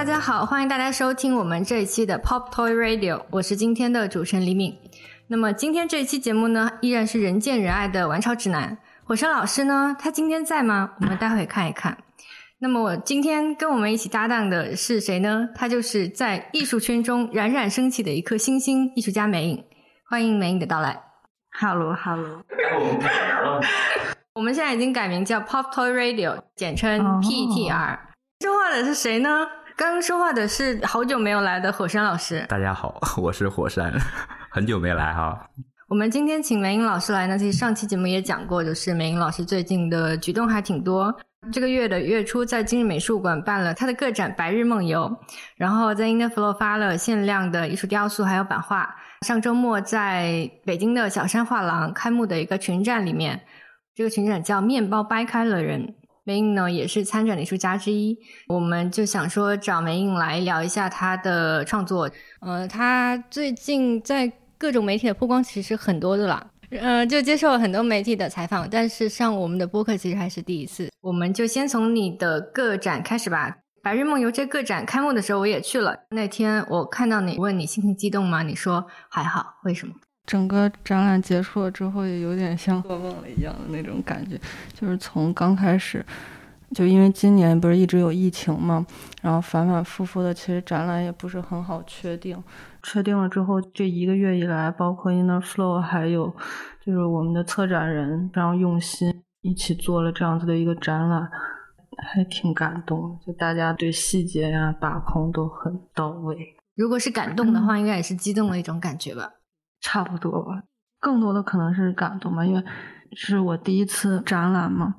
大家好，欢迎大家收听我们这一期的 Pop Toy Radio，我是今天的主持人李敏。那么今天这一期节目呢，依然是人见人爱的玩超指南。火山老师呢，他今天在吗？我们待会看一看。那么我今天跟我们一起搭档的是谁呢？他就是在艺术圈中冉冉升起的一颗星星，艺术家美影。欢迎美影的到来。Hello，Hello，我们现在已经改名叫 Pop Toy Radio，简称哦 PTR。说话的是谁呢？刚刚说话的是好久没有来的火山老师。大家好，我是火山，很久没来哈。我们今天请梅英老师来呢，其实上期节目也讲过，就是梅英老师最近的举动还挺多。这个月的月初，在今日美术馆办了他的个展《白日梦游》，然后在 Interflow 发了限量的艺术雕塑还有版画。上周末在北京的小山画廊开幕的一个群展里面，这个群展叫“面包掰开了人”。梅影呢也是参展的艺术家之一，我们就想说找梅影来聊一下他的创作。呃，他最近在各种媒体的曝光其实很多的啦，呃，就接受了很多媒体的采访，但是上我们的播客其实还是第一次。我们就先从你的个展开始吧。白日梦游这个展开幕的时候我也去了，那天我看到你问你心情激动吗？你说还好，为什么？整个展览结束了之后，也有点像做梦了一样的那种感觉，就是从刚开始，就因为今年不是一直有疫情嘛，然后反反复复的，其实展览也不是很好确定。确定了之后，这一个月以来，包括 Inner Flow，还有就是我们的策展人非常用心，一起做了这样子的一个展览，还挺感动。就大家对细节呀、把控都很到位。如果是感动的话，应该也是激动的一种感觉吧。差不多吧，更多的可能是感动吧，因为是我第一次展览嘛，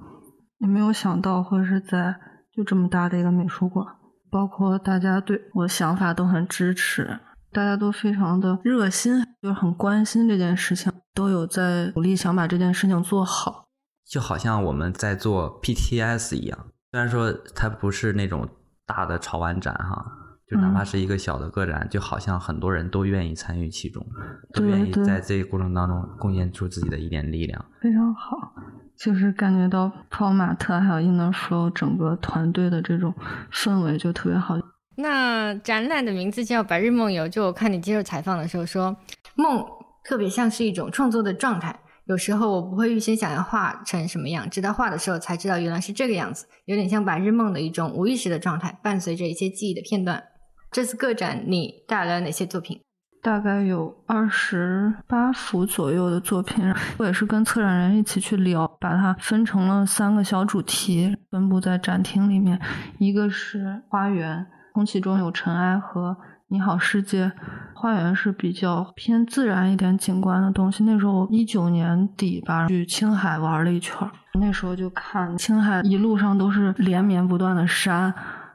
也没有想到会是在就这么大的一个美术馆，包括大家对我想法都很支持，大家都非常的热心，就是很关心这件事情，都有在努力想把这件事情做好。就好像我们在做 PTS 一样，虽然说它不是那种大的潮玩展哈，就哪怕是一个小的个展，就好像很多人都愿意参与其中，都愿意在这个过程当中贡献出自己的一点力量。非常好，就是感觉到泡马特还有 Inner Flow 整个团队的这种氛围就特别好。那展览的名字叫《白日梦游》，就我看你接受采访的时候说，梦特别像是一种创作的状态。有时候我不会预先想要画成什么样，直到画的时候才知道原来是这个样子，有点像白日梦的一种无意识的状态，伴随着一些记忆的片段。这次个展你带来了哪些作品？大概有二十八幅左右的作品，我也是跟策展人一起去聊，把它分成了三个小主题，分布在展厅里面。一个是花园，空气中有尘埃和你好世界。花园是比较偏自然一点景观的东西。那时候一九年底吧，去青海玩了一圈，那时候就看青海一路上都是连绵不断的山。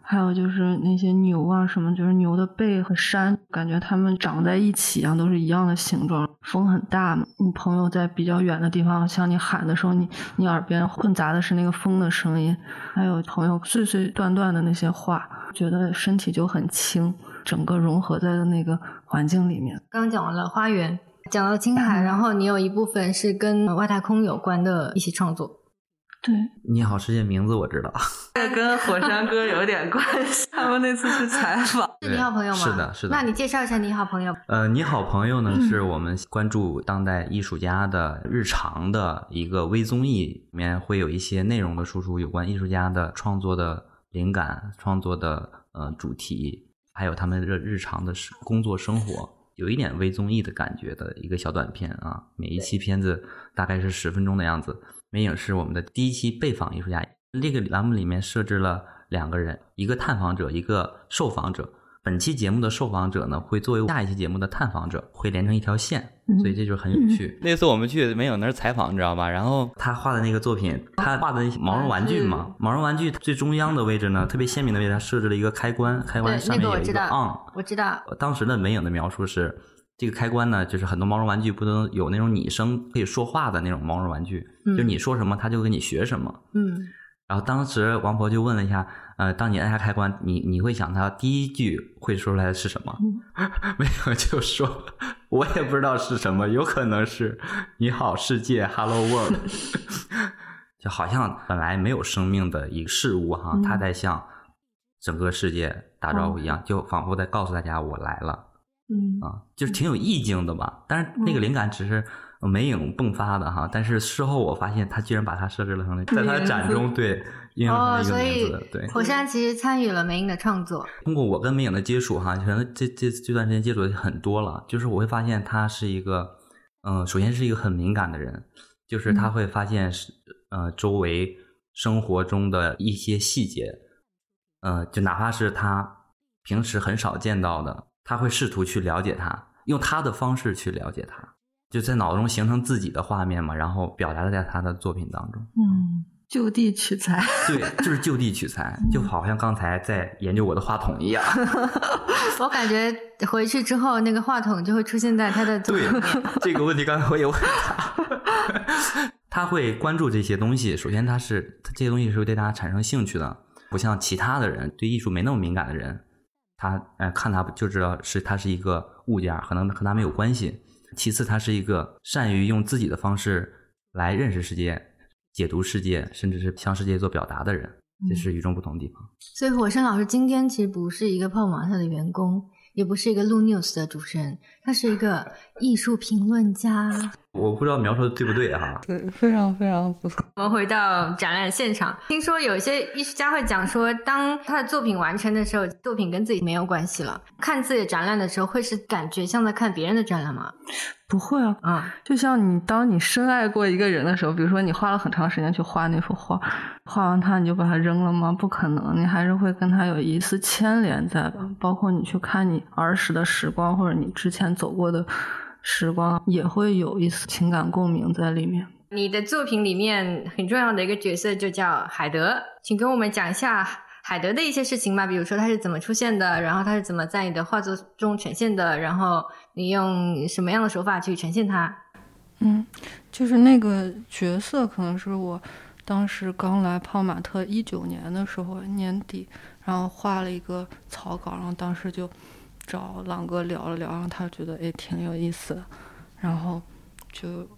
还有就是那些牛啊什么，就是牛的背和山，感觉它们长在一起啊，都是一样的形状。风很大嘛，你朋友在比较远的地方向你喊的时候，你你耳边混杂的是那个风的声音，还有朋友碎碎断断的那些话，觉得身体就很轻，整个融合在那个环境里面。刚刚讲完了花园，讲到青海，然后你有一部分是跟外太空有关的一些创作。对，你好世界名字我知道，这跟火山哥有点关系。他们那次去采访，是你好朋友吗？是的，是的。那你介绍一下你好朋友。呃，你好朋友呢，嗯是我们关注当代艺术家的日常的一个微综艺，里面会有一些内容的输出，有关艺术家的创作的灵感、创作的呃主题，还有他们的日常的生工作生活，有一点微综艺的感觉的一个小短片啊。每一期片子大概是十分钟的样子。美影是我们的第一期被访艺术家，这个栏目里面设置了两个人，一个探访者，一个受访者。本期节目的受访者呢，会作为下一期节目的探访者，会连成一条线，所以这就是很有趣。那次我们去梅影那儿采访，你知道吧？然后他画的那个作品，他画的那些毛绒玩具嘛，毛绒玩具最中央的位置呢，特别鲜明的位置，他设置了一个开关，开关上面有一个个我知道 on。，我知道。当时的美影的描述是，这个开关呢，就是很多毛绒玩具不都有那种拟声可以说话的那种毛绒玩具，嗯就你说什么，他就跟你学什么。嗯，然后当时王婆就问了一下，呃，当你按下开关，你你会想他第一句会说出来的是什么？没有，就说我也不知道是什么，有可能是你好世界，Hello World，就好像本来没有生命的一个事物哈，它在向整个世界打招呼一样，就仿佛在告诉大家我来了嗯啊，就是挺有意境的吧。但是那个灵感只是美影迸发的哈，但是事后我发现他居然把它设置了成在他的展中 对应用成哦，了一个所以名字，对。火山其实参与了梅影的创作。通过我跟梅影的接触哈，可能这这这段时间接触的很多了，就是我会发现他是一个，嗯、首先是一个很敏感的人，就是他会发现是呃周围生活中的一些细节，呃，就哪怕是他平时很少见到的，他会试图去了解他，用他的方式去了解他，就在脑中形成自己的画面嘛，然后表达在他的作品当中。嗯，就地取材。对，就是就地取材，就好像刚才在研究我的话筒一样。我感觉回去之后，那个话筒就会出现在他的作对。这个问题，刚才我也问他，他会关注这些东西。首先，他是他这些东西是会对他产生兴趣的，不像其他的人对艺术没那么敏感的人，他呃看他就知道是他是一个物件，可能和他没有关系。其次，他是一个善于用自己的方式来认识世界、解读世界，甚至是向世界做表达的人，这是与众不同的地方。所以火山老师今天其实不是一个泡玛特的员工，也不是一个录 news 的主持人，他是一个艺术评论家。我不知道描述的对不对哈。对，非常非常不错。我们回到展览现场，听说有一些艺术家会讲说，当他的作品完成的时候，作品跟自己没有关系了。看自己的展览的时候，会是感觉像在看别人的展览吗？不会啊，啊、就像你当你深爱过一个人的时候，比如说你花了很长时间去画那幅画，画完它你就把它扔了吗？不可能，你还是会跟他有一丝牵连在吧。包括你去看你儿时的时光，或者你之前走过的时光，也会有一丝情感共鸣在里面。你的作品里面很重要的一个角色就叫海德，请跟我们讲一下海德的一些事情吧。比如说他是怎么出现的，然后他是怎么在你的画作中呈现的，然后你用什么样的手法去呈现他？嗯，就是那个角色，可能是我当时刚来泡玛特一九年的时候年底，然后画了一个草稿，然后当时就找朗哥聊了聊，然后他觉得诶挺有意思的，然后就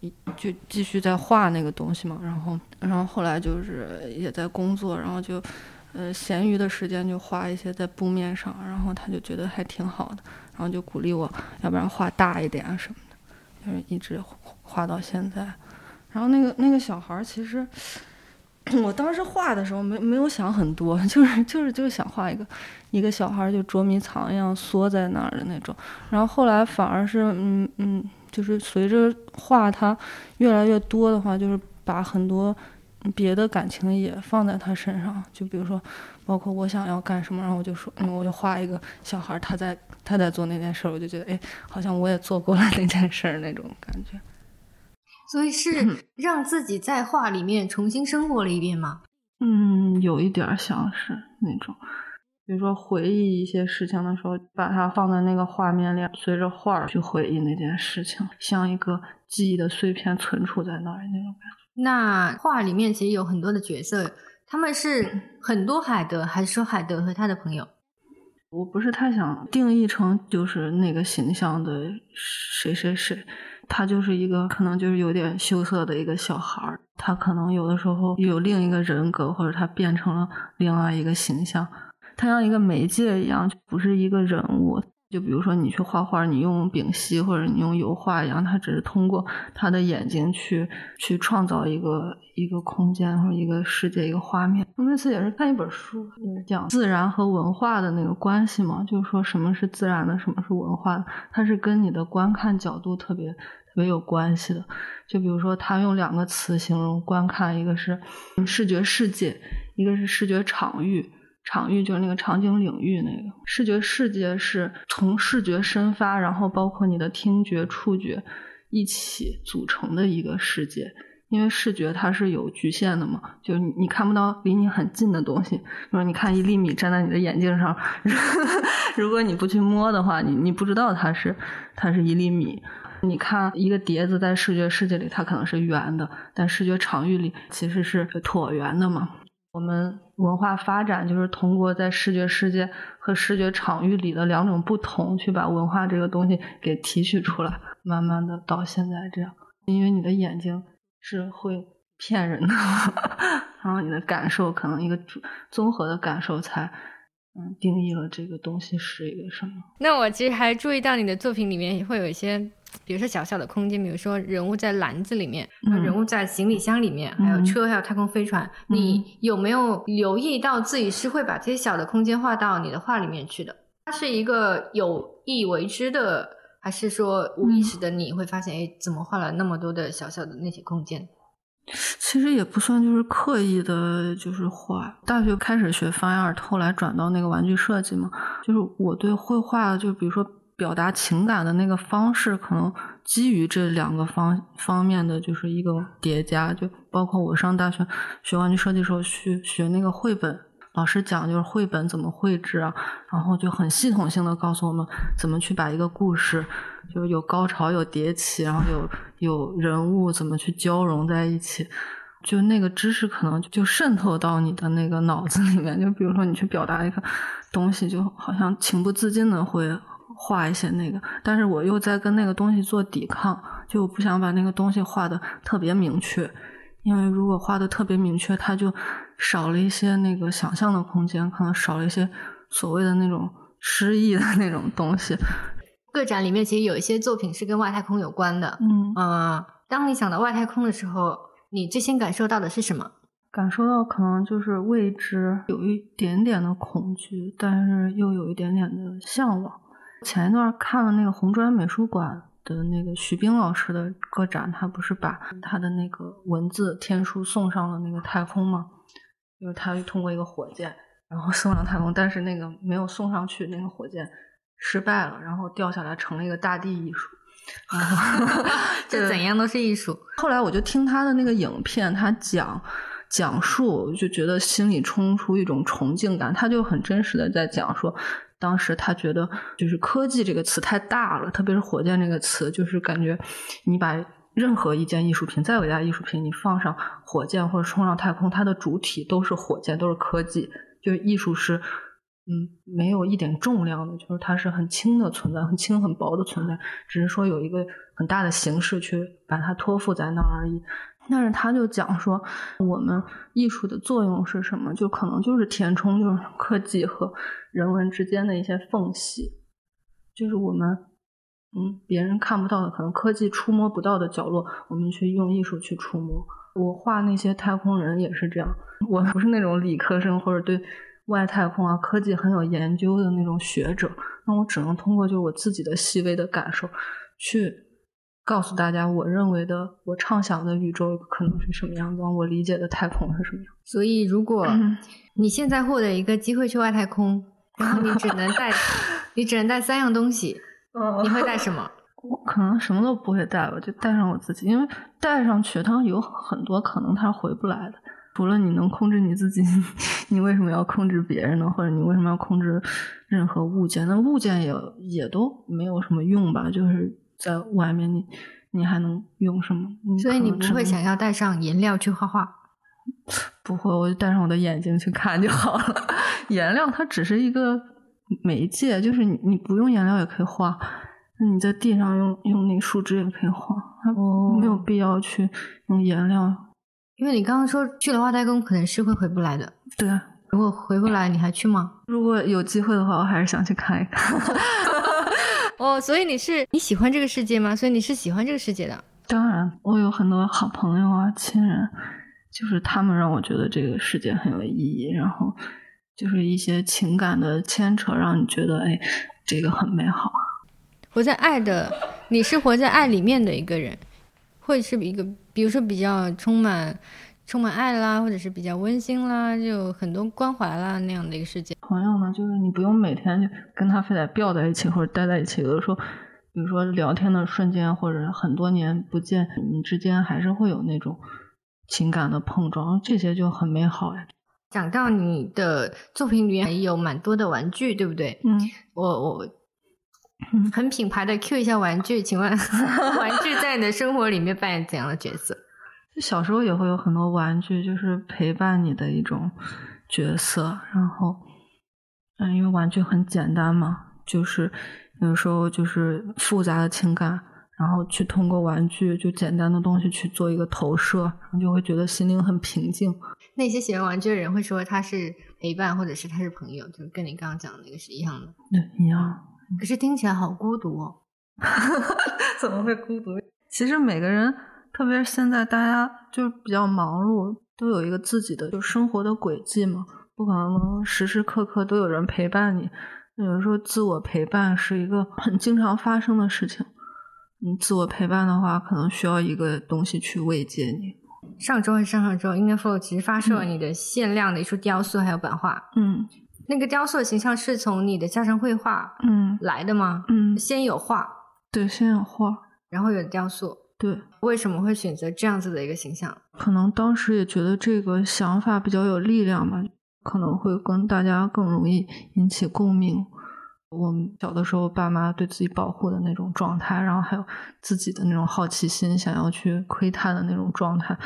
一就继续在画那个东西嘛，然后然后后来就是也在工作，然后就呃闲余的时间就画一些在布面上，然后他就觉得还挺好的，然后就鼓励我，要不然画大一点啊什么的。就是一直画到现在。然后那个那个小孩儿，其实 我当时画的时候没没有想很多，就是就是就是想画一个一个小孩儿就捉迷藏一样缩在那儿的那种。然后后来反而是嗯嗯，就是随着画他越来越多的话，就是把很多别的感情也放在他身上。就比如说，包括我想要干什么，然后我就说，嗯，我就画一个小孩，他在他在做那件事儿，我就觉得，哎，好像我也做过了那件事儿那种感觉。所以是让自己在画里面重新生活了一遍吗？嗯，有一点儿像是那种，比如说回忆一些事情的时候，把它放在那个画面里，随着画儿去回忆那件事情，像一个记忆的碎片存储在那儿那种感觉。那画里面其实有很多的角色，他们是很多海德，还是说海德和他的朋友？我不是太想定义成就是那个形象的谁谁谁，他就是一个可能就是有点羞涩的一个小孩儿，他可能有的时候有另一个人格，或者他变成了另外一个形象，他像一个媒介一样，就不是一个人物。就比如说你去画画，你用丙烯或者你用油画一样，他只是通过他的眼睛去去创造一个一个空间或一个世界一个画面。我那次也是看一本书，就是讲自然和文化的那个关系嘛，就是说什么是自然的，什么是文化的，它是跟你的观看角度特别特别有关系的。就比如说他用两个词形容观看，一个是视觉世界，一个是视觉场域。场域就是那个场景领域，那个视觉世界是从视觉生发，然后包括你的听觉、触觉一起组成的一个世界。因为视觉它是有局限的嘛，就是你看不到离你很近的东西，比如你看一粒米站在你的眼睛上，如果你不去摸的话，你你不知道它是它是一粒米。你看一个碟子在视觉世界里，它可能是圆的，但视觉场域里其实是椭圆的嘛。我们文化发展就是通过在视觉世界和视觉场域里的两种不同，去把文化这个东西给提取出来，慢慢的到现在这样。因为你的眼睛是会骗人的，然后你的感受可能一个综合的感受才嗯定义了这个东西是一个什么。那我其实还注意到你的作品里面会有一些，比如说小小的空间，比如说人物在篮子里面，人物在行李箱里面，还有车，还有太空飞船。你有没有留意到自己是会把这些小的空间画到你的画里面去的？它是一个有意为之的，还是说无意识的？你会发现，哎，怎么画了那么多的小小的那些空间？其实也不算，就是刻意的，就是画。大学开始学 fine art，后来转到那个玩具设计嘛。就是我对绘画，就比如说表达情感的那个方式，可能基于这两个方方面的，就是一个叠加。就包括我上大学学玩具设计时候去学那个绘本，老师讲就是绘本怎么绘制啊，然后就很系统性的告诉我们怎么去把一个故事。就是有高潮，有迭起，然后有有人物怎么去交融在一起，就那个知识可能就渗透到你的那个脑子里面。就比如说你去表达一个东西，就好像情不自禁的会画一些那个，但是我又在跟那个东西做抵抗，就我不想把那个东西画的特别明确，因为如果画的特别明确，它就少了一些那个想象的空间，可能少了一些所谓的那种诗意的那种东西。个展里面其实有一些作品是跟外太空有关的。嗯，呃，当你想到外太空的时候，你最先感受到的是什么？感受到可能就是未知，有一点点的恐惧，但是又有一点点的向往。前一段看了那个红砖美术馆的那个徐冰老师的个展，他不是把他的那个文字天书送上了那个太空吗？就是他通过一个火箭，然后送上太空，但是那个没有送上去，那个火箭。失败了，然后掉下来成了一个大地艺术，这怎样都是艺术。后来我就听他的那个影片，他讲讲述，就觉得心里冲出一种崇敬感。他就很真实的在讲说，当时他觉得就是科技这个词太大了，特别是火箭这个词，就是感觉你把任何一件艺术品，再伟大的艺术品，你放上火箭或者冲上太空，它的主体都是火箭，都是科技，就是艺术是。嗯，没有一点重量的，就是它是很轻的存在，很轻很薄的存在，只是说有一个很大的形式去把它托付在那儿而已。但是他就讲说，我们艺术的作用是什么？就可能就是填充，就是科技和人文之间的一些缝隙，就是我们嗯别人看不到的，可能科技触摸不到的角落，我们去用艺术去触摸。我画那些太空人也是这样，我不是那种理科生或者对。外太空啊，科技很有研究的那种学者，那我只能通过就是我自己的细微的感受，去告诉大家，我认为的、我畅想的宇宙可能是什么样子，我理解的太空是什么样。所以，如果你现在获得一个机会去外太空，然后你只能带，你只能带三样东西，你会带 什么？我可能什么都不会带吧，就带上我自己，因为带上去，它有很多可能，它回不来的。除了你能控制你自己，你为什么要控制别人呢？或者你为什么要控制任何物件？那物件也也都没有什么用吧？就是在外面，你你还能用什么？所以你不会想要带上颜料去画画？不会，我就带上我的眼睛去看就好了。颜料它只是一个媒介，就是你你不用颜料也可以画。那你在地上用用那树枝也可以画，它没有必要去用颜料。因为你刚刚说去了外太空可能是会回不来的，对。如果回不来，你还去吗？如果有机会的话，我还是想去看一看。哦，所以你是你喜欢这个世界吗？所以你是喜欢这个世界的？当然，我有很多好朋友啊、亲人，就是他们让我觉得这个世界很有意义，然后就是一些情感的牵扯，让你觉得哎，这个很美好。活在爱的，你是活在爱里面的一个人。会是一个，比如说比较充满充满爱啦，或者是比较温馨啦，就很多关怀啦那样的一个世界。朋友呢，就是你不用每天就跟他非得吊在一起或者待在一起，有的时候，比如说聊天的瞬间，或者很多年不见，你们之间还是会有那种情感的碰撞，这些就很美好呀。讲到你的作品里面有蛮多的玩具，对不对？嗯，我我。很品牌的 Q 一下玩具，请问 玩具在你的生活里面扮演怎样的角色？小时候也会有很多玩具，就是陪伴你的一种角色。然后，嗯，因为玩具很简单嘛，就是有时候就是复杂的情感，然后去通过玩具就简单的东西去做一个投射，然后就会觉得心灵很平静。那些喜欢玩具的人会说他是陪伴，或者是他是朋友，就是跟你刚刚讲的那个是一样的。对，一样。可是听起来好孤独哦。怎么会孤独？其实每个人，特别是现在大家就是比较忙碌，都有一个自己的就生活的轨迹嘛，不可能时时刻刻都有人陪伴你。有时候自我陪伴是一个很经常发生的事情。你自我陪伴的话，可能需要一个东西去慰藉你。上周还是上上周 i n n e f o 其实发售了你的限量的一束雕塑还有版画。嗯，那个雕塑的形象是从你的家常绘画嗯来的吗？嗯，先有画，对，先有画，然后有雕塑。对，为什么会选择这样子的一个形象？可能当时也觉得这个想法比较有力量吧，可能会跟大家更容易引起共鸣。我们小的时候，爸妈对自己保护的那种状态，然后还有自己的那种好奇心，想要去窥探的那种状态。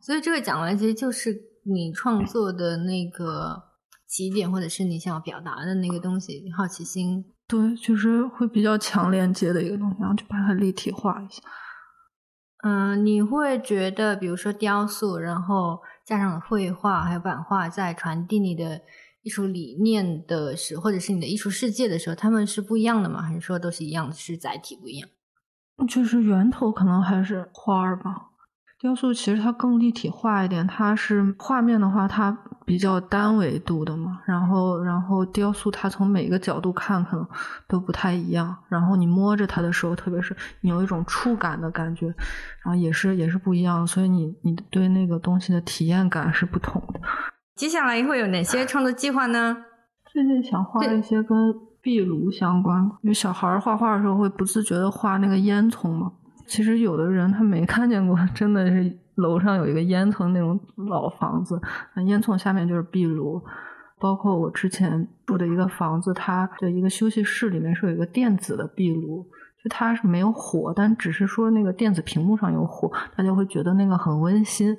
所以这个讲完，其实就是你创作的那个起点，或者是你想要表达的那个东西，好奇心。对，就是会比较强连接的一个东西，然后就把它立体化一下。嗯，你会觉得，比如说雕塑，然后加上绘画还有版画，在传递你的。艺术理念的时，或者是你的艺术世界的时候，他们是不一样的吗？还是说都是一样的，是载体不一样？就是源头可能还是花儿吧。雕塑其实它更立体化一点，它是画面的话，它比较单维度的嘛。然后，然后雕塑它从每个角度看可能都不太一样。然后你摸着它的时候，特别是你有一种触感的感觉，然后也是也是不一样。所以你你对那个东西的体验感是不同的。接下来会有哪些创作计划呢？最近想画一些跟壁炉相关，因为小孩画画的时候会不自觉的画那个烟囱嘛。其实有的人他没看见过，真的是楼上有一个烟囱那种老房子，烟囱下面就是壁炉。包括我之前住的一个房子，它的一个休息室里面是有一个电子的壁炉，就它是没有火，但只是说那个电子屏幕上有火，大家会觉得那个很温馨。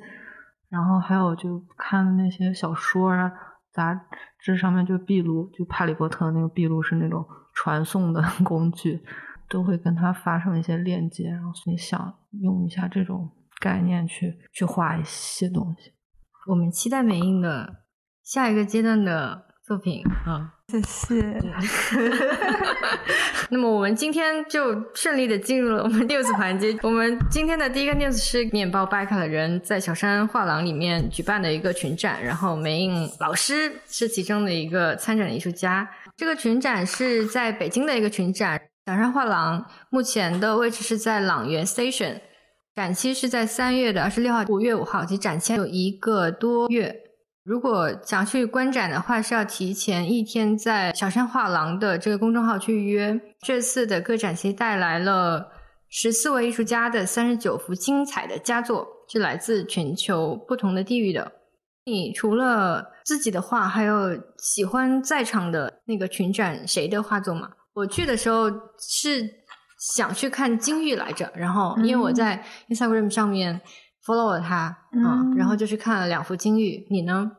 然后还有就看那些小说啊，杂志上面就壁炉，就哈利波特那个壁炉是那种传送的工具，都会跟它发生一些链接，然后所以想用一下这种概念去去画一些东西。我们期待美印的下一个阶段的作品啊。谢谢。那么我们今天就顺利的进入了我们 news 环节。我们今天的第一个 news 是面包掰开的人在小山画廊里面举办的一个群展，然后梅印老师是其中的一个参展的艺术家。这个群展是在北京的一个群展，小山画廊目前的位置是在朗园 station，展期是在三月的二十六号、五月五号，即展期有一个多月。如果想去观展的话，是要提前一天在小山画廊的这个公众号去预约。这次的个展期带来了十四位艺术家的三十九幅精彩的佳作，是来自全球不同的地域的。你除了自己的画，还有喜欢在场的那个群展谁的画作吗？我去的时候是想去看金玉来着，然后因为我在 Instagram 上面。follow 了他，嗯，然后就去看了两幅金玉。你呢？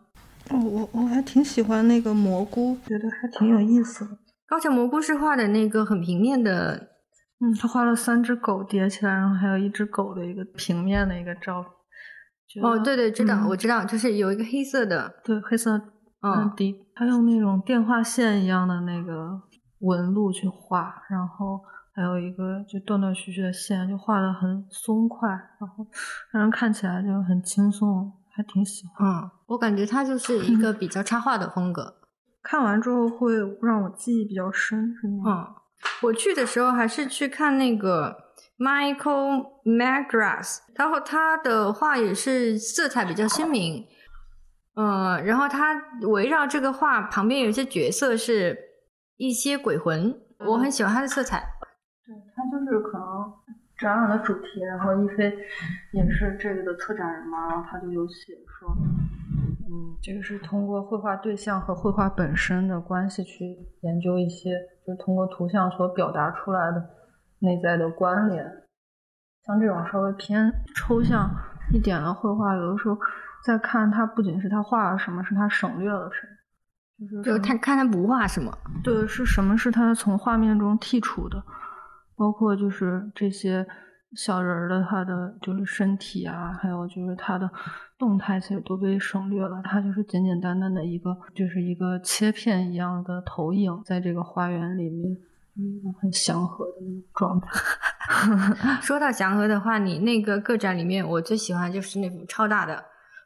哦，我我还挺喜欢那个蘑菇，觉得还挺有意思的。高桥蘑菇是画的那个很平面的，嗯，他画了三只狗叠起来，然后还有一只狗的一个平面的一个照片。哦，对对，知道，我知道，就是有一个黑色的，对，黑色嗯底，他用那种电话线一样的那个纹路去画，然后。还有一个就断断续续的线，就画的很松快，然后让人看起来就很轻松，还挺喜欢。嗯，我感觉它就是一个比较插画的风格，看完之后会让我记忆比较深，是吗？嗯，我去的时候还是去看那个 Michael McGrath，然后他的画也是色彩比较鲜明，嗯，然后他围绕这个画旁边有一些角色是一些鬼魂，我很喜欢他的色彩。对，它就是可能展览的主题，然后一菲也是这个的策展人嘛，然后他就有写说，嗯，这个是通过绘画对象和绘画本身的关系去研究一些，就是通过图像所表达出来的内在的关联。像这种稍微偏抽象一点的绘画，有的时候在看它，不仅是他画了什么，是他省略了什么，就是就他看他不画什么，对，是什么是他从画面中剔除的。包括就是这些小人儿的他的就是身体啊，还有就是他的动态，其实都被省略了。他就是简简单单的一个，就是一个切片一样的投影，在这个花园里面，嗯，很祥和的那种状态。说到祥和的话，你那个个展里面，我最喜欢就是那幅超大的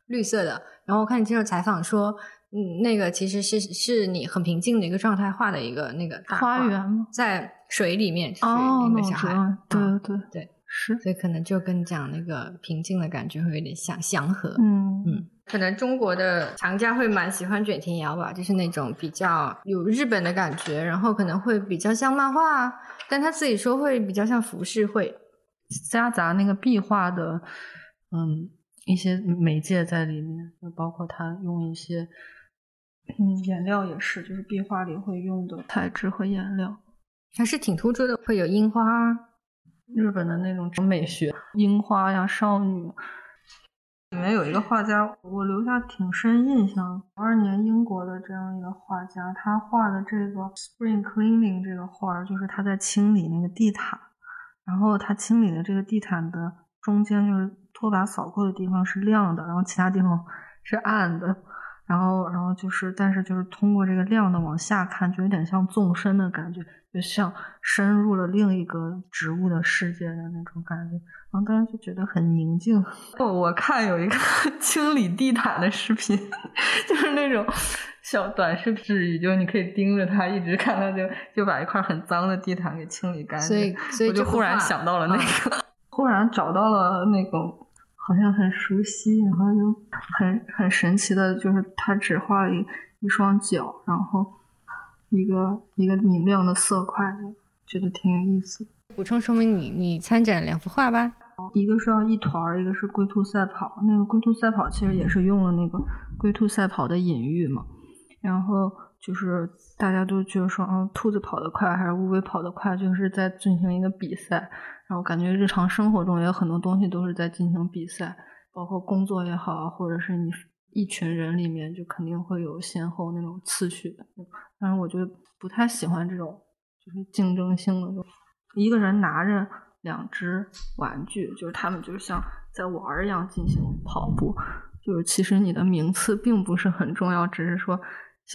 绿色的。然后我看你接受采访说，嗯，那个其实是是你很平静的一个状态画的一个那个大花园吗？在水里面哦，那个小孩，对对对，是，所以可能就跟讲那个平静的感觉会有点像祥和。嗯嗯，可能中国的藏家会蛮喜欢卷田遥吧，就是那种比较有日本的感觉，然后可能会比较像漫画，但他自己说会比较像浮世绘，夹杂那个壁画的，嗯。一些媒介在里面，就包括他用一些，嗯，颜料也是，就是壁画里会用的材质和颜料，还是挺突出的，会有樱花，日本的那种美学，樱花呀，少女。里面有一个画家，我留下挺深印象，九二年英国的这样一个画家，他画的这个 Spring Cleaning 这个画，就是他在清理那个地毯，然后他清理的这个地毯的中间就是。拖把扫过的地方是亮的，然后其他地方是暗的，然后，然后就是，但是就是通过这个亮的往下看，就有点像纵深的感觉，就像深入了另一个植物的世界的那种感觉。然后当时就觉得很宁静。我看有一个 清理地毯的视频，就是那种小短视频，就你可以盯着它一直看，它就就把一块很脏的地毯给清理干净。所以，所以我就忽然想到了那个，忽然找到了那个。好像很熟悉，然后又很很神奇的，就是他只画了一一双脚，然后一个一个明亮的色块，觉得挺有意思。补充说明，你你参展两幅画吧？一个是要一团，一个是龟兔赛跑。那个龟兔赛跑其实也是用了那个龟兔赛跑的隐喻嘛。然后就是大家都觉得说，嗯，兔子跑得快还是乌龟跑得快，就是在进行一个比赛。然后感觉日常生活中也有很多东西都是在进行比赛，包括工作也好，或者是你一群人里面就肯定会有先后那种次序的。但是我就不太喜欢这种就是竞争性的，一个人拿着两只玩具，就是他们就是像在玩一样进行跑步，就是其实你的名次并不是很重要，只是说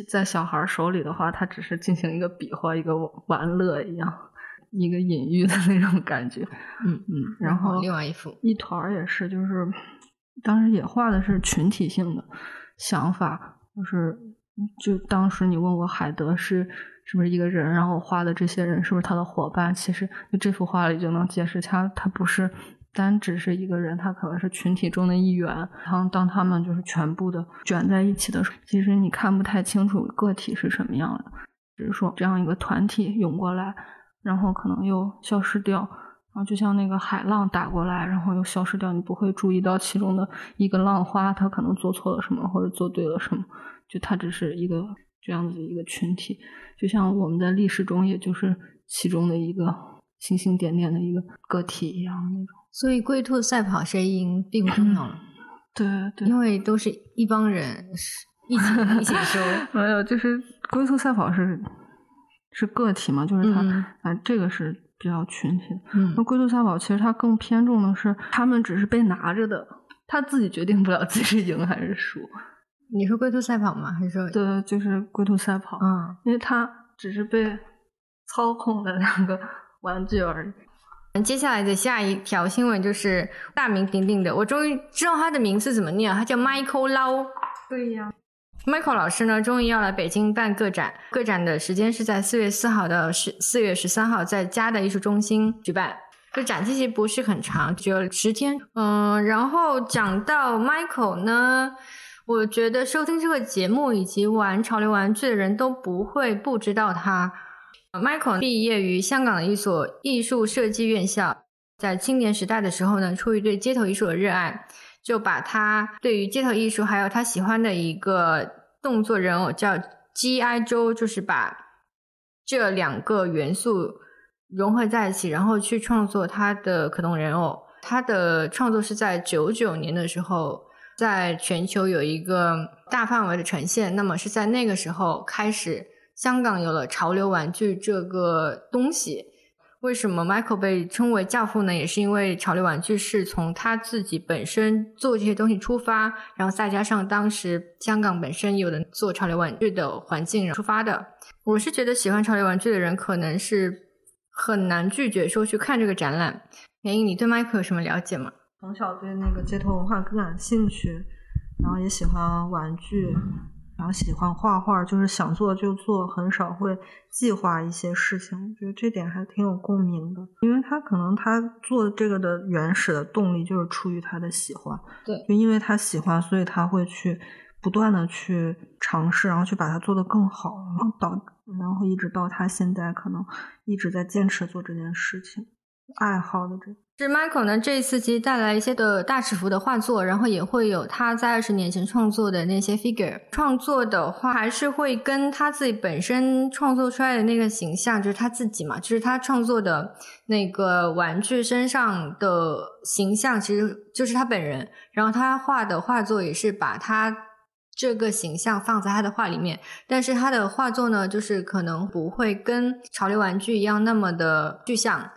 在小孩手里的话，他只是进行一个比划，一个玩乐一样。一个隐喻的那种感觉，嗯嗯，然后另外一幅一团儿也是，就是当时也画的是群体性的想法，就是就当时你问我海德是是不是一个人，然后画的这些人是不是他的伙伴，其实就这幅画里就能解释，他他不是单只是一个人，他可能是群体中的一员。然后当他们就是全部的卷在一起的时候，其实你看不太清楚个体是什么样的，只是说这样一个团体涌过来。然后可能又消失掉，然后就像那个海浪打过来，然后又消失掉，你不会注意到其中的一个浪花，它可能做错了什么或者做对了什么，就它只是一个这样子一个群体，就像我们在历史中也就是其中的一个星星点点的一个个体一样那种。所以龟兔赛跑谁赢并不重要了，对对，因为都是一帮人 一起一起收，没有，就是龟兔赛跑是。是个体嘛？就是他，啊，这个是比较群体。那龟兔赛跑其实它更偏重的是，他们只是被拿着的，他自己决定不了自己是赢还是输。你说龟兔赛跑吗？还是说？对，就是龟兔赛跑。嗯，因为它只是被操控的两个玩具而已。接下来的下一条新闻就是大名鼎鼎的，我终于知道他的名字怎么念，他叫 Michael Lau。对呀。Michael 老师呢，终于要来北京办个展。个展的时间是在四月四号到十四月十三号，在嘉的艺术中心举办。这展期其实不是很长，只有十天。嗯，然后讲到 Michael 呢，我觉得收听这个节目以及玩潮流玩具的人都不会不知道他。Michael 毕业于香港的一所艺术设计院校，在青年时代的时候呢，出于对街头艺术的热爱。就把他对于街头艺术，还有他喜欢的一个动作人偶叫 G.I. 周，就是把这两个元素融合在一起，然后去创作他的可动人偶。他的创作是在九九年的时候，在全球有一个大范围的呈现。那么是在那个时候开始，香港有了潮流玩具这个东西。为什么 Michael 被称为教父呢？也是因为潮流玩具是从他自己本身做这些东西出发，然后再加上当时香港本身有的做潮流玩具的环境出发的。我是觉得喜欢潮流玩具的人可能是很难拒绝说去看这个展览。袁英，你对 Michael 有什么了解吗？从小对那个街头文化更感兴趣，然后也喜欢玩具。然后喜欢画画，就是想做就做，很少会计划一些事情。我觉得这点还挺有共鸣的，因为他可能他做这个的原始的动力就是出于他的喜欢。对，就因为他喜欢，所以他会去不断的去尝试，然后去把它做得更好，然后到然后一直到他现在可能一直在坚持做这件事情，爱好的这。是 Michael 呢？这一次其实带来一些的大尺幅的画作，然后也会有他在二十年前创作的那些 figure。创作的话，还是会跟他自己本身创作出来的那个形象，就是他自己嘛，就是他创作的那个玩具身上的形象，其实就是他本人。然后他画的画作也是把他这个形象放在他的画里面，但是他的画作呢，就是可能不会跟潮流玩具一样那么的具象。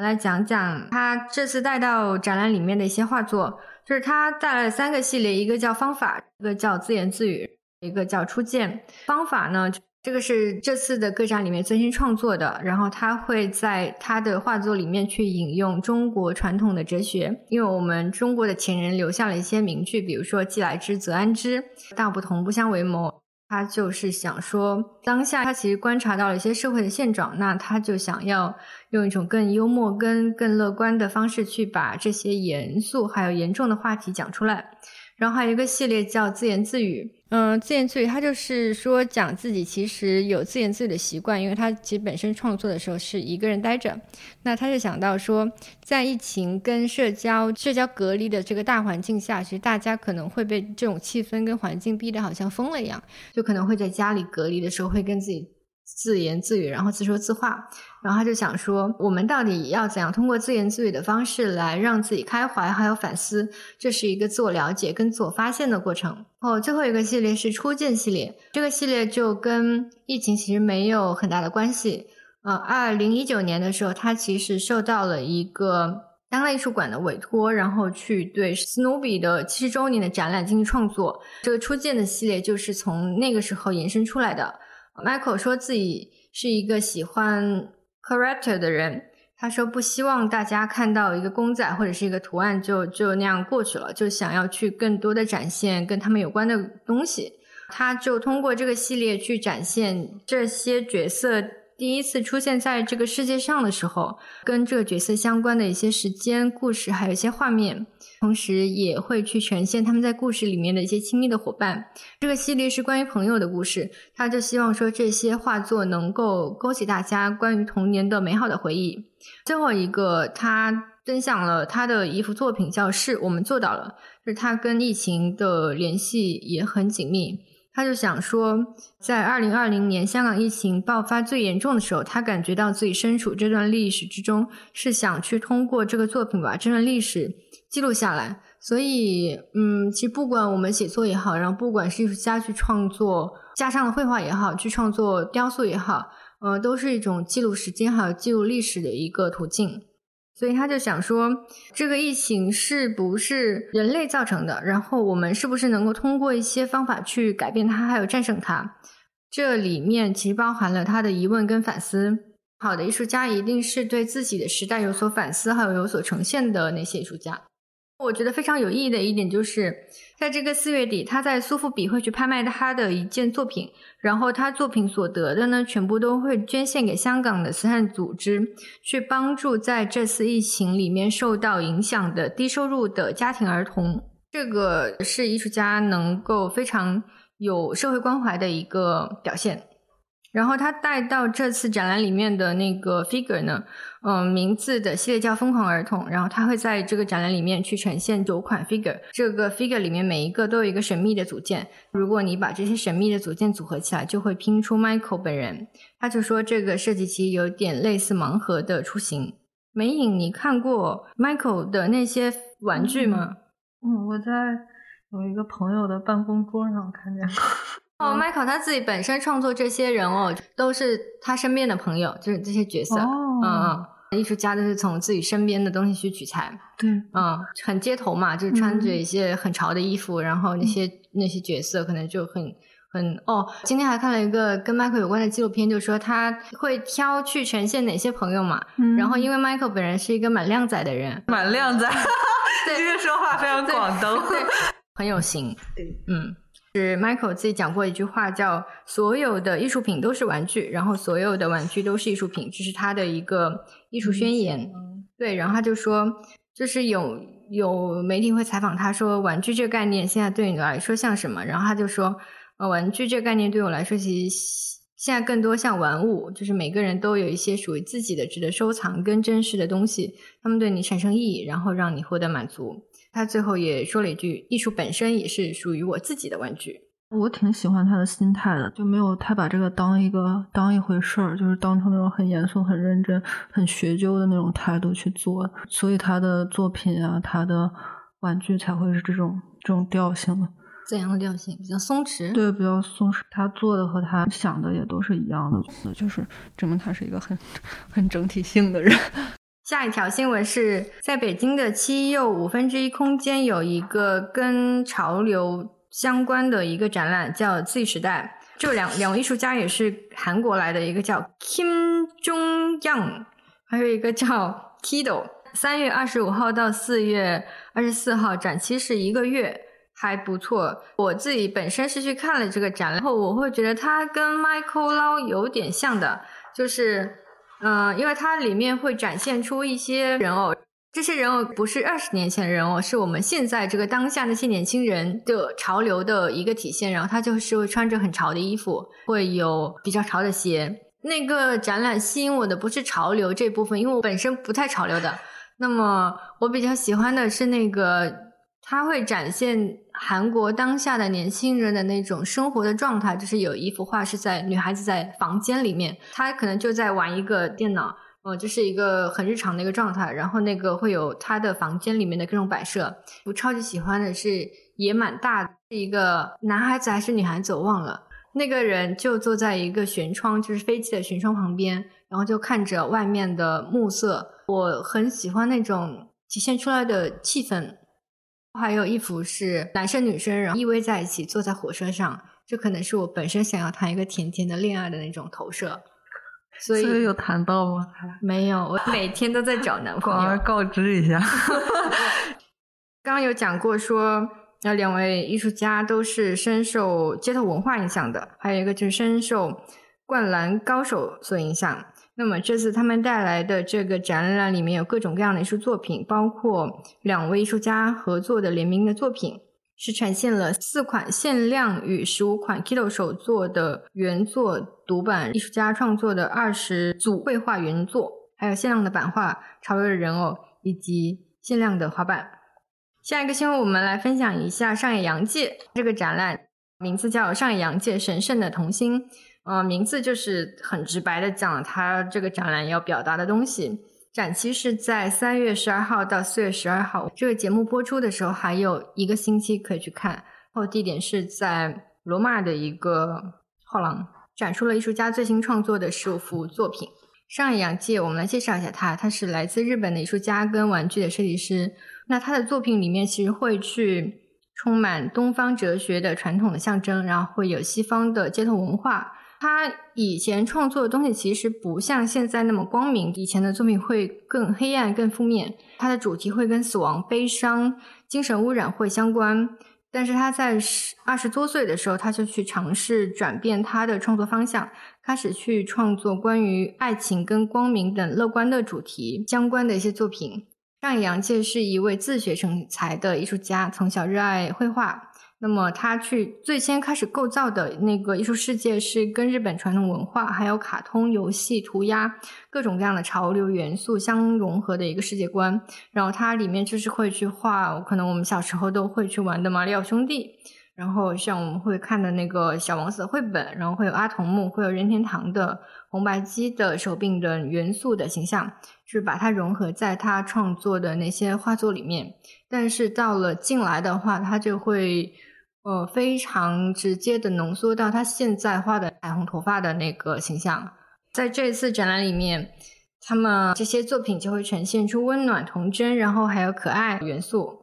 来讲讲他这次带到展览里面的一些画作，就是他带来了三个系列，一个叫方法，一个叫自言自语，一个叫初见。方法呢，这个是这次的个展里面最新创作的，然后他会在他的画作里面去引用中国传统的哲学，因为我们中国的前人留下了一些名句，比如说“既来之则安之”，“道不同不相为谋”。他就是想说，当下他其实观察到了一些社会的现状，那他就想要用一种更幽默、跟更乐观的方式去把这些严肃还有严重的话题讲出来。然后还有一个系列叫自言自语，嗯，自言自语，他就是说讲自己其实有自言自语的习惯，因为他其实本身创作的时候是一个人待着，那他就想到说，在疫情跟社交、社交隔离的这个大环境下，其实大家可能会被这种气氛跟环境逼得好像疯了一样，就可能会在家里隔离的时候会跟自己。自言自语，然后自说自话，然后他就想说，我们到底要怎样通过自言自语的方式来让自己开怀，还有反思，这是一个自我了解跟自我发现的过程。哦，最后一个系列是初见系列，这个系列就跟疫情其实没有很大的关系。呃，二零一九年的时候，他其实受到了一个当代艺术馆的委托，然后去对斯努比的七十周年的展览进行创作。这个初见的系列就是从那个时候延伸出来的。Michael 说自己是一个喜欢 character 的人，他说不希望大家看到一个公仔或者是一个图案就就那样过去了，就想要去更多的展现跟他们有关的东西。他就通过这个系列去展现这些角色第一次出现在这个世界上的时候，跟这个角色相关的一些时间、故事，还有一些画面。同时也会去呈现他们在故事里面的一些亲密的伙伴。这个系列是关于朋友的故事，他就希望说这些画作能够勾起大家关于童年的美好的回忆。最后一个，他分享了他的一幅作品，叫《是我们做到了》，就是他跟疫情的联系也很紧密。他就想说，在二零二零年香港疫情爆发最严重的时候，他感觉到自己身处这段历史之中，是想去通过这个作品把这段历史。记录下来，所以，嗯，其实不管我们写作也好，然后不管是艺术家去创作架上的绘画也好，去创作雕塑也好，呃，都是一种记录时间还有记录历史的一个途径。所以他就想说，这个疫情是不是人类造成的？然后我们是不是能够通过一些方法去改变它，还有战胜它？这里面其实包含了他的疑问跟反思。好的艺术家一定是对自己的时代有所反思，还有有所呈现的那些艺术家。我觉得非常有意义的一点就是，在这个四月底，他在苏富比会去拍卖他的一件作品，然后他作品所得的呢，全部都会捐献给香港的慈善组织，去帮助在这次疫情里面受到影响的低收入的家庭儿童。这个是艺术家能够非常有社会关怀的一个表现。然后他带到这次展览里面的那个 figure 呢，嗯，名字的系列叫《疯狂儿童》，然后他会在这个展览里面去呈现九款 figure，这个 figure 里面每一个都有一个神秘的组件，如果你把这些神秘的组件组合起来，就会拼出 Michael 本人。他就说这个设计其实有点类似盲盒的雏形。美影，你看过 Michael 的那些玩具吗？嗯，我在有一个朋友的办公桌上看见过。哦，Michael 他自己本身创作这些人哦都是他身边的朋友，就是这些角色。哦，嗯嗯，艺术家都是从自己身边的东西去取材，对，嗯，很街头嘛，就是穿着嗯一些很潮的衣服，然后那些那些角色可能就很很哦。今天还看了一个跟 Michael 有关的纪录片，就是说他会挑去呈现哪些朋友嘛。嗯然后因为 Michael 本人是一个蛮靓仔的人，蛮靓仔，对 今天说话非常广东。对，很有型。对，嗯，是 Michael 自己讲过一句话，叫“所有的艺术品都是玩具，然后所有的玩具都是艺术品”，这是他的一个艺术宣言。嗯对，然后他就说，就是有有媒体会采访他说，玩具这个概念现在对你来说像什么？然后他就说，呃，玩具这个概念对我来说，其实现在更多像玩物，就是每个人都有一些属于自己的值得收藏跟珍视的东西，他们对你产生意义，然后让你获得满足。他最后也说了一句：“艺术本身也是属于我自己的玩具。我挺喜欢他的心态的，就没有太把这个当一个当一回事儿，就是当成那种很严肃、很认真、很学究的那种态度去做，所以他的作品啊，他的玩具才会是这种这种调性的。”怎样的调性？比较松弛。对，比较松弛，他做的和他想的也都是一样的，就是证明他是一个很 很整体性的人。下一条新闻是在北京的七又五分之一空间有一个跟潮流相关的一个展览，叫 Z 时代。这两两位艺术家也是韩国来的，一个叫 Kim Jong Young，还有一个叫 Kido。三月二十五号到四月二十四号，展期是一个月，还不错。我自己本身是去看了这个展览，然后我会觉得它跟 Michael Lau 有点像的，就是。嗯，因为它里面会展现出一些人偶，这些人偶不是二十年前的人偶，是我们现在这个当下那些年轻人的潮流的一个体现。然后他就是会穿着很潮的衣服，会有比较潮的鞋。那个展览吸引我的不是潮流这部分，因为我本身不太潮流的。那么我比较喜欢的是那个。它会展现韩国当下的年轻人的那种生活的状态，就是有一幅画是在女孩子在房间里面，她可能就在玩一个电脑，呃，就是一个很日常的一个状态。然后那个会有她的房间里面的各种摆设。我超级喜欢的是也蛮大的，是一个男孩子还是女孩子我忘了。那个人就坐在一个舷窗，就是飞机的舷窗旁边，然后就看着外面的暮色。我很喜欢那种体现出来的气氛。还有一幅是男生女生然后依偎在一起坐在火车上，这可能是我本身想要谈一个甜甜的恋爱的那种投射。所以所以有谈到吗？没有，我每天都在找男朋友。广而告知一下。刚刚有讲过说，那两位艺术家都是深受街头文化影响的，还有一个就是深受《灌篮高手》所影响。那么这次他们带来的这个展览里面有各种各样的艺术作品，包括两位艺术家合作的联名的作品，是呈现了四款限量与十五款 Kido 手作的原作独版，艺术家创作的二十组绘画原作，还有限量的版画、潮流的人偶以及限量的滑板。下一个新闻，我们来分享一下上野洋介这个展览，名字叫《上野洋介神圣的童心》。呃，名字就是很直白的讲了他这个展览要表达的东西。展期是在三月十二号到四月十二号。这个节目播出的时候还有一个星期可以去看。然后地点是在罗马的一个画廊，展出了艺术家最新创作的十五幅作品。上野洋介，我们来介绍一下他，他是来自日本的艺术家跟玩具的设计师。那他的作品里面其实会去充满东方哲学的传统的象征，然后会有西方的街头文化。他以前创作的东西其实不像现在那么光明，以前的作品会更黑暗、更负面。他的主题会跟死亡、悲伤、精神污染会相关。但是他在二十多岁的时候，他就去尝试转变他的创作方向，开始去创作关于爱情跟光明等乐观的主题相关的一些作品。上野洋介是一位自学成才的艺术家，从小热爱绘画。那么他去最先开始构造的那个艺术世界是跟日本传统文化、还有卡通、游戏、涂鸦各种各样的潮流元素相融合的一个世界观。然后它里面就是会去画，可能我们小时候都会去玩的马里奥兄弟，然后像我们会看的那个小王子的绘本，然后会有阿童木，会有任天堂的红白机的手柄的元素的形象，是把它融合在他创作的那些画作里面。但是到了近来的话，他就会。呃，非常直接的浓缩到他现在画的彩虹头发的那个形象。在这次展览里面，他们这些作品就会呈现出温暖童真，然后还有可爱元素。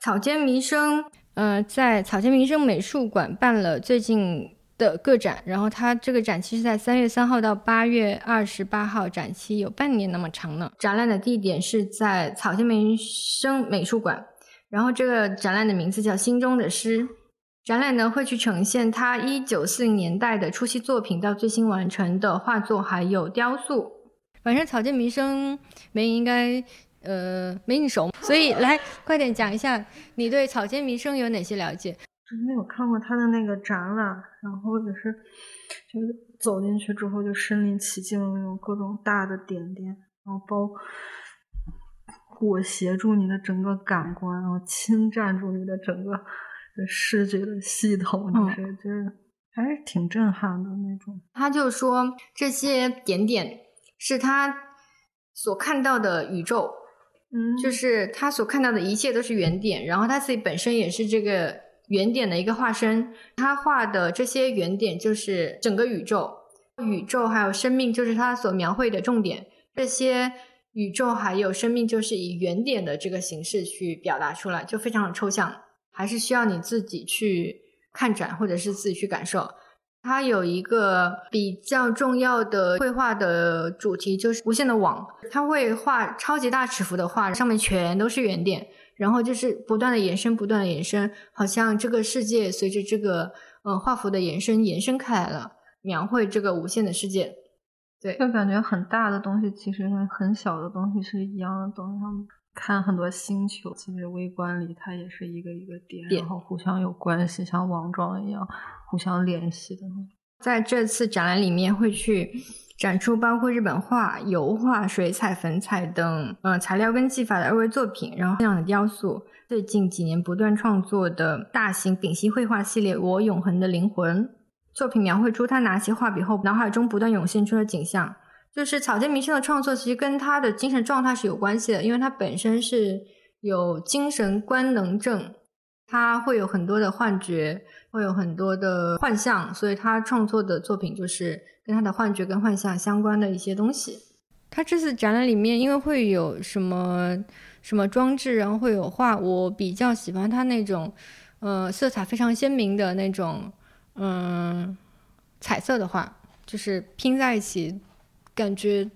草间弥生，呃，在草间弥生美术馆办了最近的个展，然后它这个展期是在三月三号到八月二十八号，展期有半年那么长呢。展览的地点是在草间弥生美术馆，然后这个展览的名字叫《心中的诗》。展览呢会去呈现他一九四零年代的初期作品到最新完成的画作，还有雕塑。反正草间弥生没应该呃没你熟，所以来快点讲一下你对草间弥生有哪些了解？之前有看过他的那个展览，然后也是就是走进去之后就身临其境的那种各种大的点点，然后包裹挟住你的整个感官，然后侵占住你的整个。视觉的系统就是就是还是挺震撼的那种。他就说这些点点是他所看到的宇宙，嗯，就是他所看到的一切都是原点，然后他自己本身也是这个原点的一个化身。他画的这些原点就是整个宇宙，宇宙还有生命就是他所描绘的重点。这些宇宙还有生命就是以原点的这个形式去表达出来，就非常的抽象。还是需要你自己去看展，或者是自己去感受。它有一个比较重要的绘画的主题，就是无限的网。它会画超级大尺幅的画，上面全都是圆点，然后就是不断的延伸，不断的延伸，好像这个世界随着这个呃画幅的延伸延伸开来了，描绘这个无限的世界。对，就感觉很大的东西其实跟很小的东西是一样的东西。看很多星球，其实微观里它也是一个一个点，然后互相有关系，像网状一样互相联系的。在这次展览里面，会去展出包括日本画、油画、水彩、粉彩等呃材料跟技法的二维作品，然后这样的雕塑。最近几年不断创作的大型丙烯绘画系列《我永恒的灵魂》作品，描绘出他拿起画笔后脑海中不断涌现出的景象。就是草间弥生的创作，其实跟他的精神状态是有关系的，因为他本身是有精神官能症，他会有很多的幻觉，会有很多的幻象，所以他创作的作品就是跟他的幻觉跟幻象相关的一些东西。他这次展览里面，因为会有什么什么装置，然后会有画，我比较喜欢他那种，呃，色彩非常鲜明的那种，嗯，彩色的画，就是拼在一起。感觉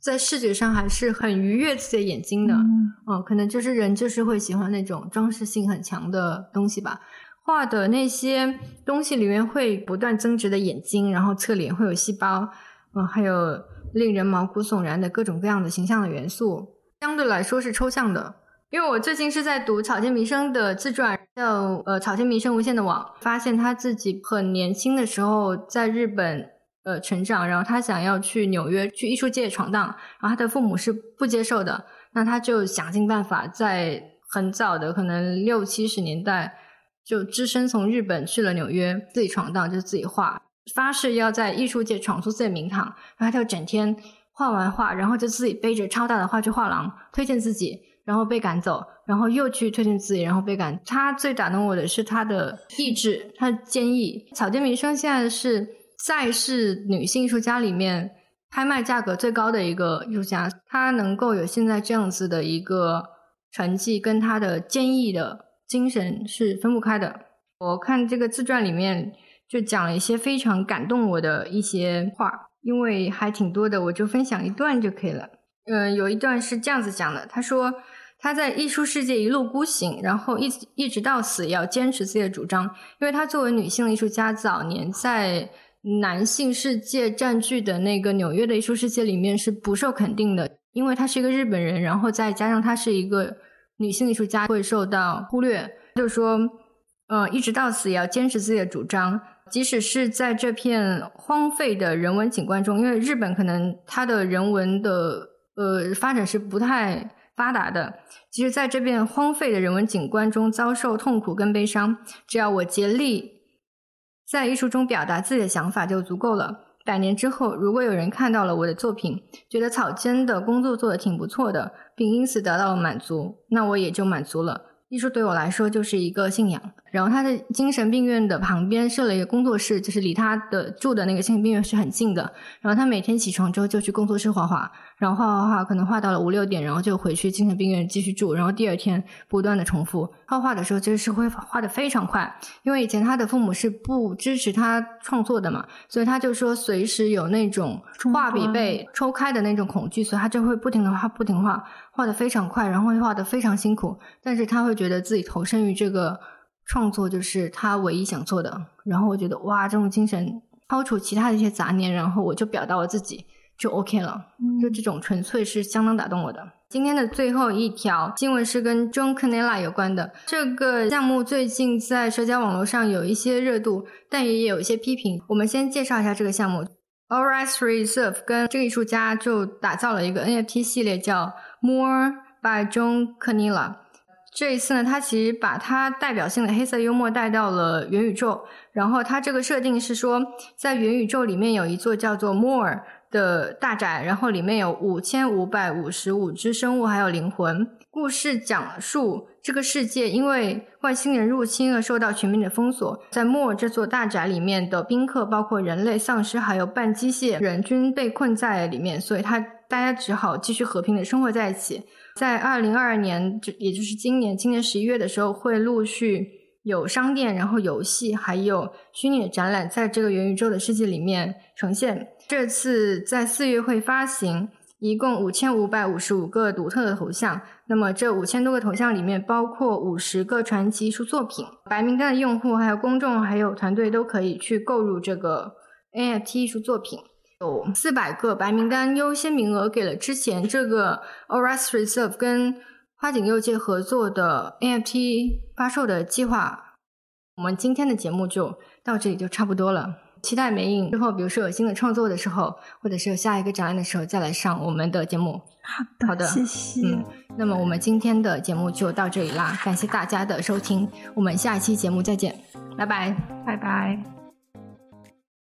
在视觉上还是很愉悦自己的眼睛的，嗯，可能就是人就是会喜欢那种装饰性很强的东西吧。画的那些东西里面会不断增值的眼睛，然后侧脸会有细胞，嗯，还有令人毛骨悚然的各种各样的形象的元素，相对来说是抽象的。因为我最近是在读草间弥生的自传，叫呃草间弥生无限的网，发现他自己很年轻的时候在日本。呃，成长，然后他想要去纽约去艺术界闯荡，然后他的父母是不接受的，那他就想尽办法，在很早的可能六七十年代就只身从日本去了纽约，自己闯荡，就自己画，发誓要在艺术界闯出自己的名堂，然后他就整天画完画，然后就自己背着超大的画去画廊推荐自己，然后被赶走，然后又去推荐自己，然后被赶。他最打动我的是他的意志，他的坚毅。草间弥生现在是。在世女性艺术家里面，拍卖价格最高的一个艺术家，她能够有现在这样子的一个成绩，跟她的坚毅的精神是分不开的。我看这个自传里面就讲了一些非常感动我的一些话，因为还挺多的，我就分享一段就可以了。嗯，有一段是这样子讲的，他说他在艺术世界一路孤行，然后一直一直到死也要坚持自己的主张，因为他作为女性艺术家，早年在男性世界占据的那个纽约的艺术世界里面是不受肯定的，因为他是一个日本人，然后再加上他是一个女性艺术家，会受到忽略。就是说，呃，一直到死也要坚持自己的主张，即使是在这片荒废的人文景观中，因为日本可能它的人文的呃发展是不太发达的，即使在这片荒废的人文景观中遭受痛苦跟悲伤，只要我竭力。在艺术中表达自己的想法就足够了。百年之后，如果有人看到了我的作品，觉得草间的工作做得挺不错的，并因此得到了满足，那我也就满足了。艺术对我来说就是一个信仰。然后他的精神病院的旁边设了一个工作室，就是离他的住的那个精神病院是很近的。然后他每天起床之后就去工作室画画，然后画画画，可能画到了五六点，然后就回去精神病院继续住。然后第二天不断的重复画画的时候，其实是会画的非常快，因为以前他的父母是不支持他创作的嘛，所以他就说随时有那种画笔被抽开的那种恐惧，所以他就会不停的画，不停画。画的非常快，然后会画的非常辛苦，但是他会觉得自己投身于这个创作就是他唯一想做的。然后我觉得哇，这种精神抛除其他的一些杂念，然后我就表达我自己就 OK 了，就这种纯粹是相当打动我的。今天的最后一条新闻是跟 John Canella 有关的，这个项目最近在社交网络上有一些热度，但也有一些批评。我们先介绍一下这个项目，Oris Reserve 跟这个艺术家就打造了一个 NFT 系列，叫。More by John Canilla。这一次呢，他其实把他代表性的黑色幽默带到了元宇宙。然后他这个设定是说，在元宇宙里面有一座叫做 More 的大宅，然后里面有五千五百五十五只生物还有灵魂。故事讲述这个世界因为外星人入侵而受到全面的封锁，在 More 这座大宅里面的宾客，包括人类、丧尸还有半机械人，均被困在里面，所以他。大家只好继续和平的生活在一起。在二零二二年，就也就是今年，今年十一月的时候，会陆续有商店、然后游戏，还有虚拟的展览，在这个元宇宙的世界里面呈现。这次在四月会发行，一共五千五百五十五个独特的头像。那么这五千多个头像里面，包括五十个传奇艺术作品。白名单的用户、还有公众、还有团队都可以去购入这个 NFT 艺术作品。有四百个白名单优先名额给了之前这个 Oris Reserve 跟花井佑介合作的 NFT 发售的计划。我们今天的节目就到这里就差不多了，期待梅影之后，比如说有新的创作的时候，或者是有下一个展览的时候再来上我们的节目。好的，好的，谢谢。嗯，那么我们今天的节目就到这里啦，感谢大家的收听，我们下一期节目再见，拜拜，拜拜。